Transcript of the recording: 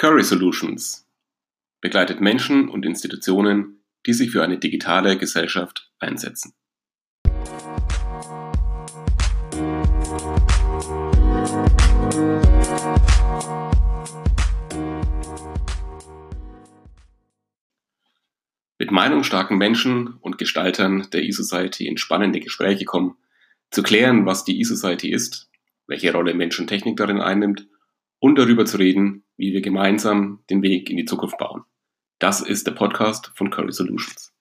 Curry Solutions begleitet Menschen und Institutionen, die sich für eine digitale Gesellschaft einsetzen. Mit meinungsstarken Menschen und Gestaltern der E-Society in spannende Gespräche kommen, zu klären, was die E-Society ist, welche Rolle Mensch und Technik darin einnimmt und darüber zu reden, wie wir gemeinsam den Weg in die Zukunft bauen. Das ist der Podcast von Curry Solutions.